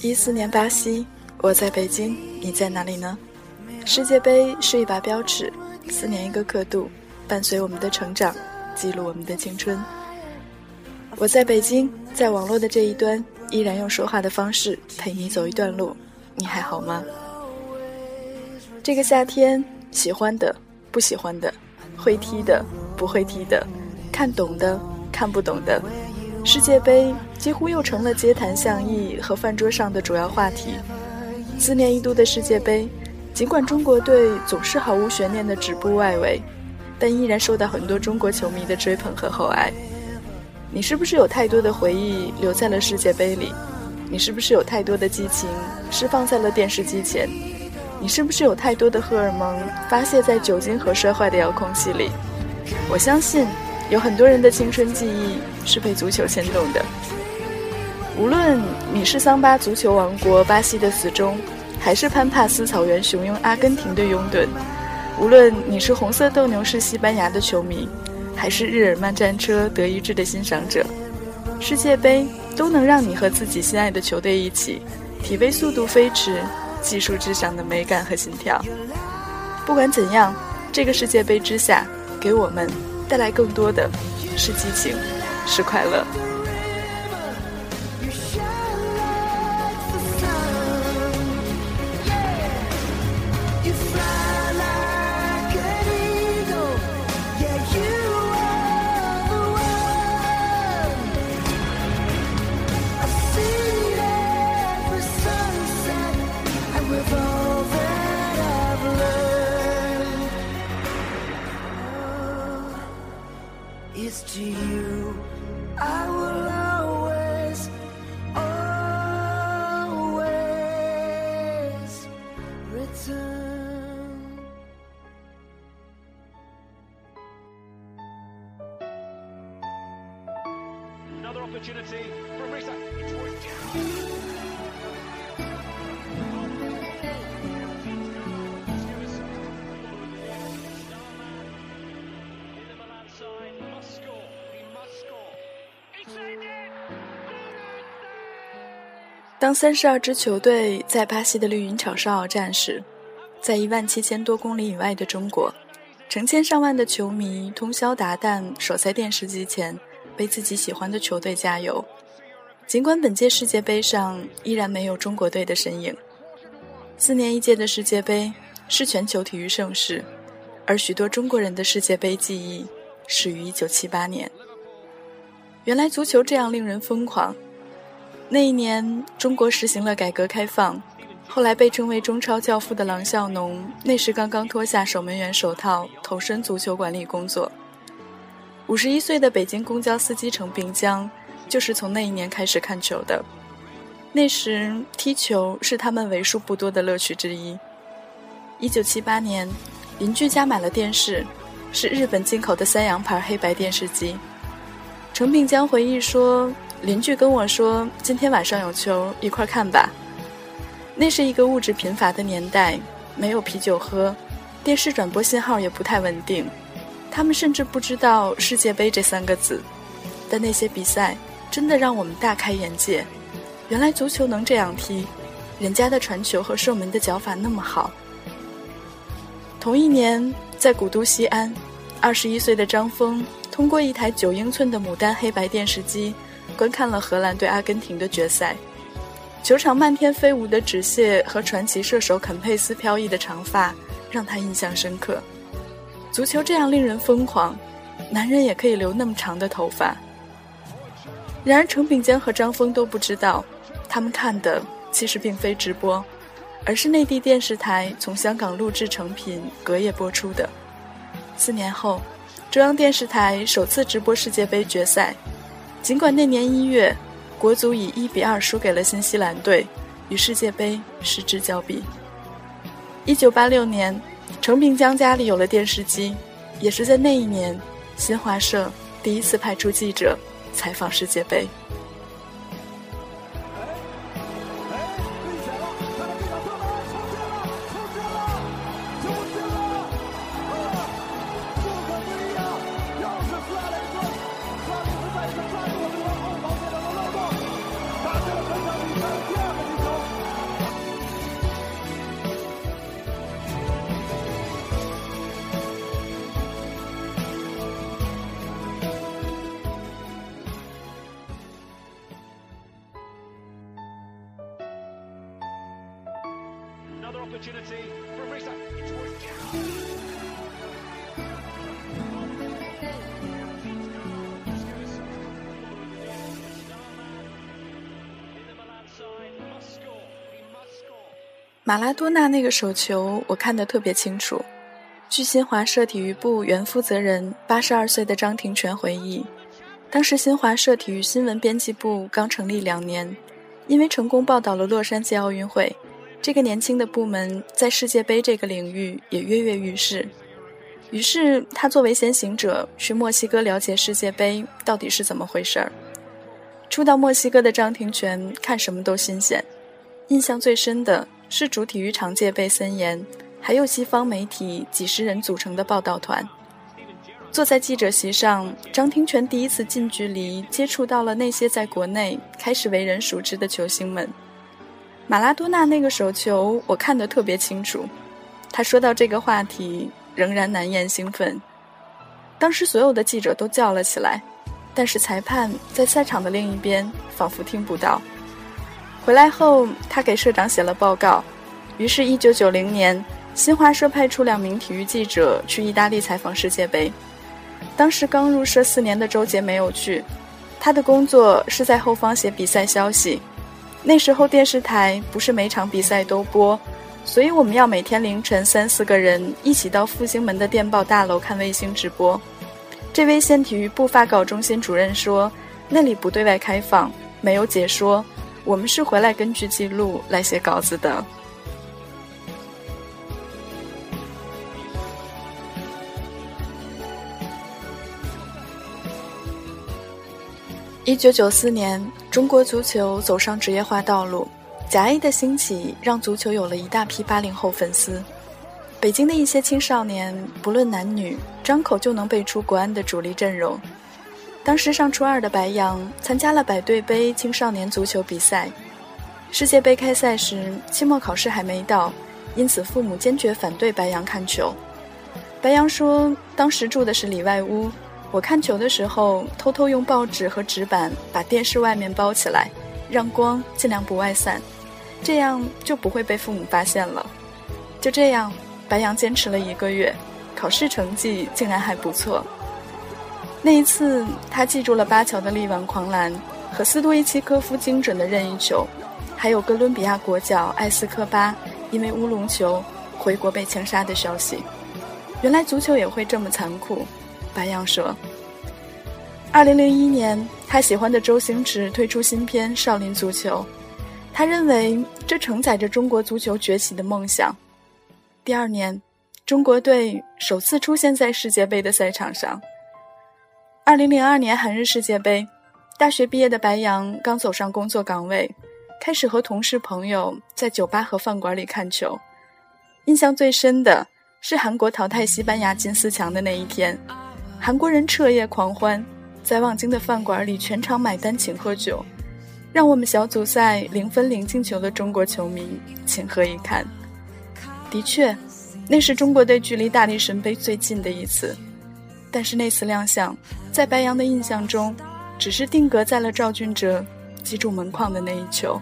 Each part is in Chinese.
一四年巴西，我在北京，你在哪里呢？世界杯是一把标尺，四年一个刻度，伴随我们的成长，记录我们的青春。我在北京，在网络的这一端，依然用说话的方式陪你走一段路。你还好吗？这个夏天，喜欢的，不喜欢的，会踢的，不会踢的，看懂的，看不懂的。世界杯几乎又成了街谈巷议和饭桌上的主要话题。四年一度的世界杯，尽管中国队总是毫无悬念的止步外围，但依然受到很多中国球迷的追捧和厚爱。你是不是有太多的回忆留在了世界杯里？你是不是有太多的激情释放在了电视机前？你是不是有太多的荷尔蒙发泄在酒精和摔坏的遥控器里？我相信。有很多人的青春记忆是被足球牵动的。无论你是桑巴足球王国巴西的死忠，还是潘帕斯草原雄鹰阿根廷的拥趸；无论你是红色斗牛士西班牙的球迷，还是日耳曼战车德意志的欣赏者，世界杯都能让你和自己心爱的球队一起，体味速度飞驰、技术至上的美感和心跳。不管怎样，这个世界杯之下，给我们。带来更多的是激情，是快乐。当三十二支球队在巴西的绿茵场上鏖战时，在一万七千多公里以外的中国，成千上万的球迷通宵达旦守在电视机前。为自己喜欢的球队加油。尽管本届世界杯上依然没有中国队的身影，四年一届的世界杯是全球体育盛事，而许多中国人的世界杯记忆始于1978年。原来足球这样令人疯狂。那一年，中国实行了改革开放，后来被称为“中超教父”的郎笑农，那时刚刚脱下守门员手套，投身足球管理工作。五十一岁的北京公交司机程炳江，就是从那一年开始看球的。那时踢球是他们为数不多的乐趣之一。一九七八年，邻居家买了电视，是日本进口的三洋牌黑白电视机。程炳江回忆说：“邻居跟我说，今天晚上有球，一块看吧。”那是一个物质贫乏的年代，没有啤酒喝，电视转播信号也不太稳定。他们甚至不知道“世界杯”这三个字，但那些比赛真的让我们大开眼界。原来足球能这样踢，人家的传球和射门的脚法那么好。同一年，在古都西安，二十一岁的张峰通过一台九英寸的牡丹黑白电视机，观看了荷兰对阿根廷的决赛。球场漫天飞舞的纸屑和传奇射手肯佩斯飘逸的长发，让他印象深刻。足球这样令人疯狂，男人也可以留那么长的头发。然而，程炳江和张峰都不知道，他们看的其实并非直播，而是内地电视台从香港录制成品隔夜播出的。四年后，中央电视台首次直播世界杯决赛。尽管那年一月，国足以一比二输给了新西兰队，与世界杯失之交臂。一九八六年。程平江家里有了电视机，也是在那一年，新华社第一次派出记者采访世界杯。马拉多纳那个手球，我看得特别清楚。据新华社体育部原负责人八十二岁的张庭全回忆，当时新华社体育新闻编辑部刚成立两年，因为成功报道了洛杉矶奥运会，这个年轻的部门在世界杯这个领域也跃跃欲试。于是他作为先行者去墨西哥了解世界杯到底是怎么回事儿。初到墨西哥的张庭全看什么都新鲜，印象最深的。是主体育场戒备森严，还有西方媒体几十人组成的报道团。坐在记者席上，张庭全第一次近距离接触到了那些在国内开始为人熟知的球星们。马拉多纳那个手球，我看得特别清楚。他说到这个话题，仍然难掩兴奋。当时所有的记者都叫了起来，但是裁判在赛场的另一边仿佛听不到。回来后，他给社长写了报告。于是，1990年，新华社派出两名体育记者去意大利采访世界杯。当时刚入社四年的周杰没有去，他的工作是在后方写比赛消息。那时候电视台不是每场比赛都播，所以我们要每天凌晨三四个人一起到复兴门的电报大楼看卫星直播。这位县体育部发稿中心主任说：“那里不对外开放，没有解说。”我们是回来根据记录来写稿子的。一九九四年，中国足球走上职业化道路，甲 A 的兴起让足球有了一大批八零后粉丝。北京的一些青少年，不论男女，张口就能背出国安的主力阵容。当时上初二的白杨参加了百对杯青少年足球比赛。世界杯开赛时，期末考试还没到，因此父母坚决反对白杨看球。白杨说：“当时住的是里外屋，我看球的时候偷偷用报纸和纸板把电视外面包起来，让光尽量不外散，这样就不会被父母发现了。”就这样，白杨坚持了一个月，考试成绩竟然还不错。那一次，他记住了巴乔的力挽狂澜和斯多伊奇科夫精准的任意球，还有哥伦比亚国脚埃斯科巴因为乌龙球回国被枪杀的消息。原来足球也会这么残酷，白杨说。二零零一年，他喜欢的周星驰推出新片《少林足球》，他认为这承载着中国足球崛起的梦想。第二年，中国队首次出现在世界杯的赛场上。二零零二年韩日世界杯，大学毕业的白杨刚走上工作岗位，开始和同事朋友在酒吧和饭馆里看球。印象最深的是韩国淘汰西班牙进四强的那一天，韩国人彻夜狂欢，在望京的饭馆里全场买单请喝酒，让我们小组赛零分零进球的中国球迷情何以堪？的确，那是中国队距离大力神杯最近的一次。但是那次亮相，在白杨的印象中，只是定格在了赵俊哲击中门框的那一球。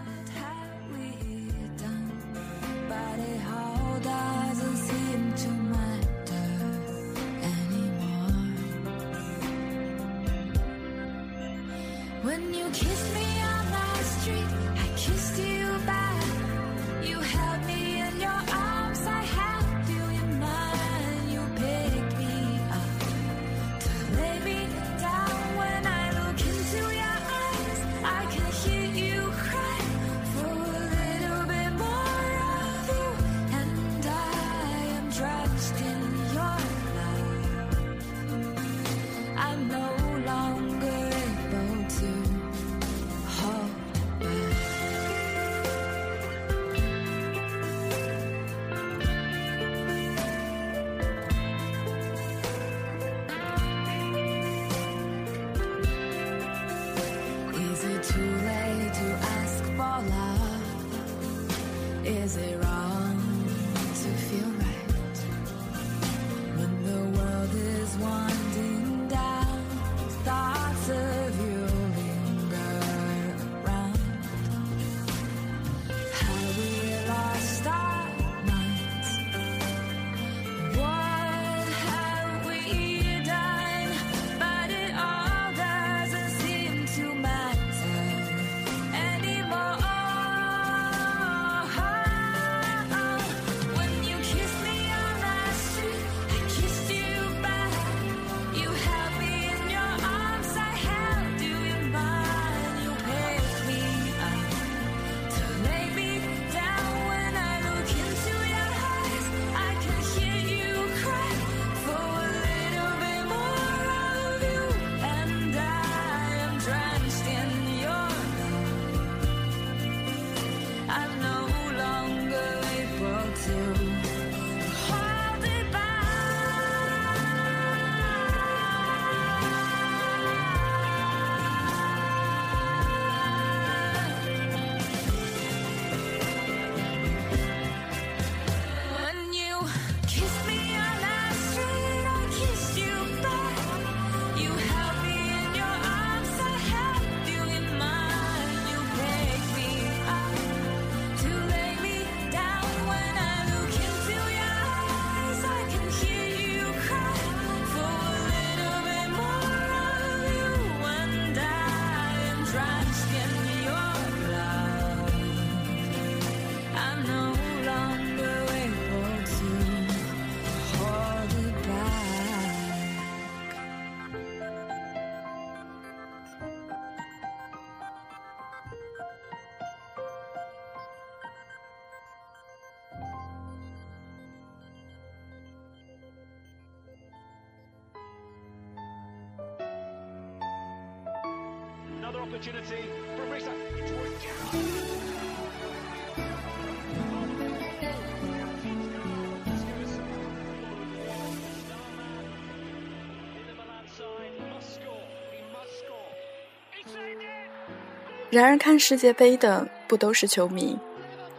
然而，看世界杯的不都是球迷。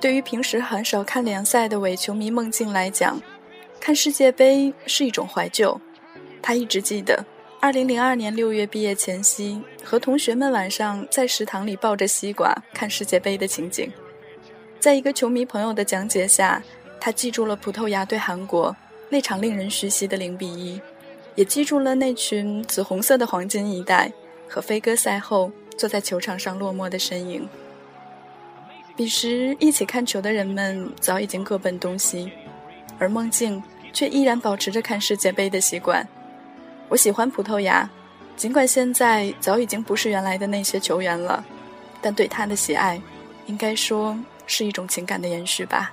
对于平时很少看联赛的伪球迷孟静来讲，看世界杯是一种怀旧。他一直记得2002年6月毕业前夕，和同学们晚上在食堂里抱着西瓜看世界杯的情景。在一个球迷朋友的讲解下，他记住了葡萄牙对韩国那场令人唏嘘的0比1，也记住了那群紫红色的黄金一代和飞哥赛后。坐在球场上落寞的身影。彼时一起看球的人们早已经各奔东西，而梦境却依然保持着看世界杯的习惯。我喜欢葡萄牙，尽管现在早已经不是原来的那些球员了，但对他的喜爱，应该说是一种情感的延续吧。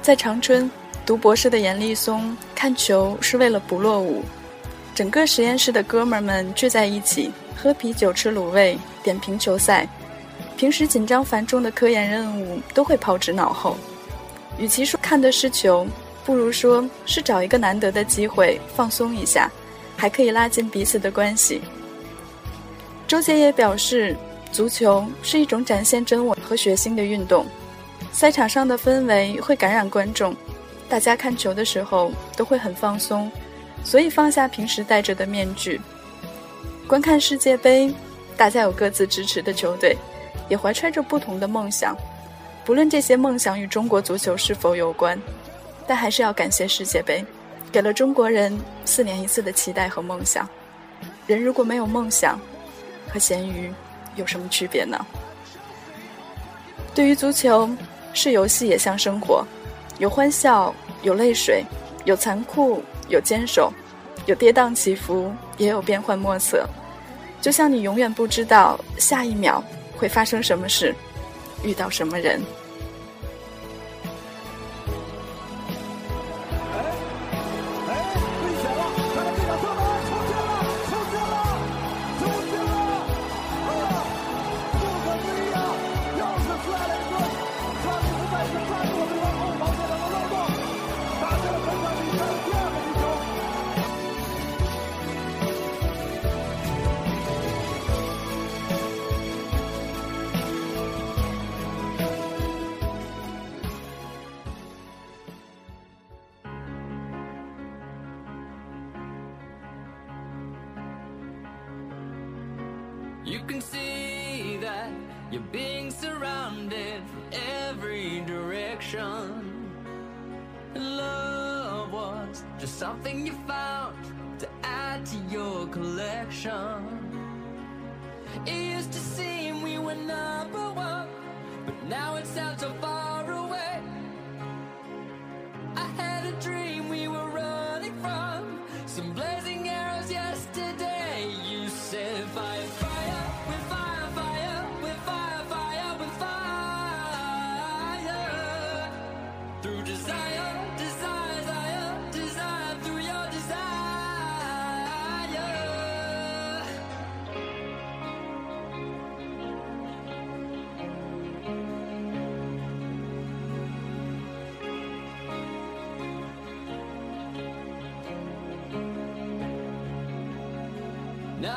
在长春读博士的严立松看球是为了不落伍，整个实验室的哥们儿们聚在一起喝啤酒、吃卤味、点评球赛。平时紧张繁重的科研任务都会抛之脑后。与其说看的是球，不如说是找一个难得的机会放松一下，还可以拉近彼此的关系。周杰也表示，足球是一种展现真我和血性的运动。赛场上的氛围会感染观众，大家看球的时候都会很放松，所以放下平时戴着的面具，观看世界杯。大家有各自支持的球队，也怀揣着不同的梦想，不论这些梦想与中国足球是否有关，但还是要感谢世界杯，给了中国人四年一次的期待和梦想。人如果没有梦想，和咸鱼有什么区别呢？对于足球。是游戏也像生活，有欢笑，有泪水，有残酷，有坚守，有跌宕起伏，也有变幻莫测。就像你永远不知道下一秒会发生什么事，遇到什么人。You can see that you're being surrounded from every direction. Love was just something you found to add to your collection. It used to seem we were number one, but now it sounds so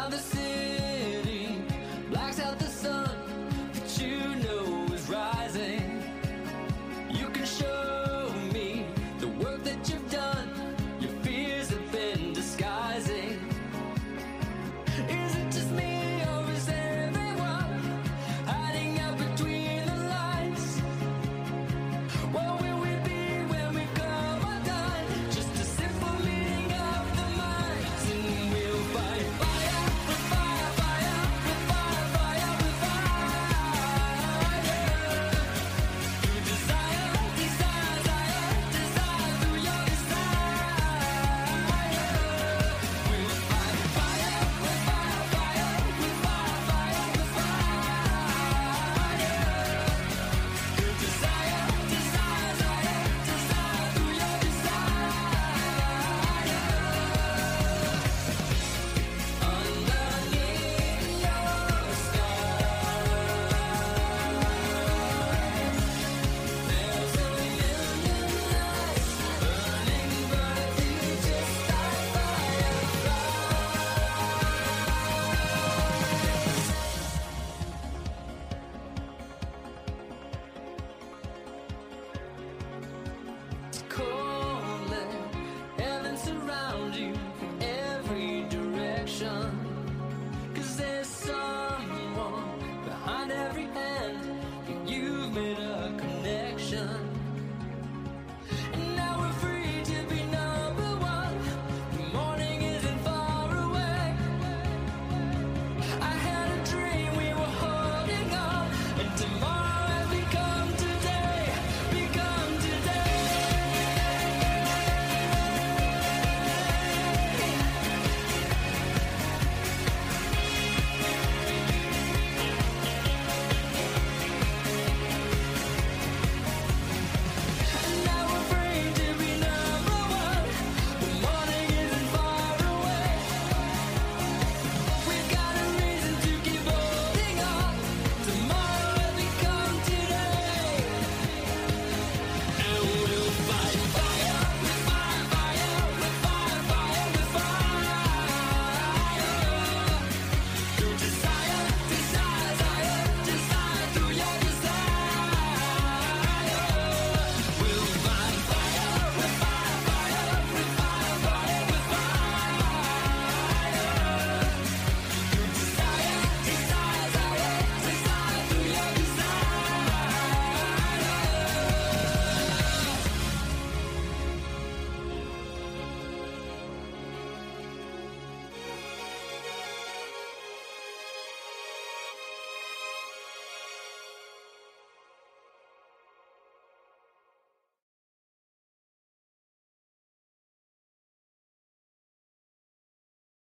The city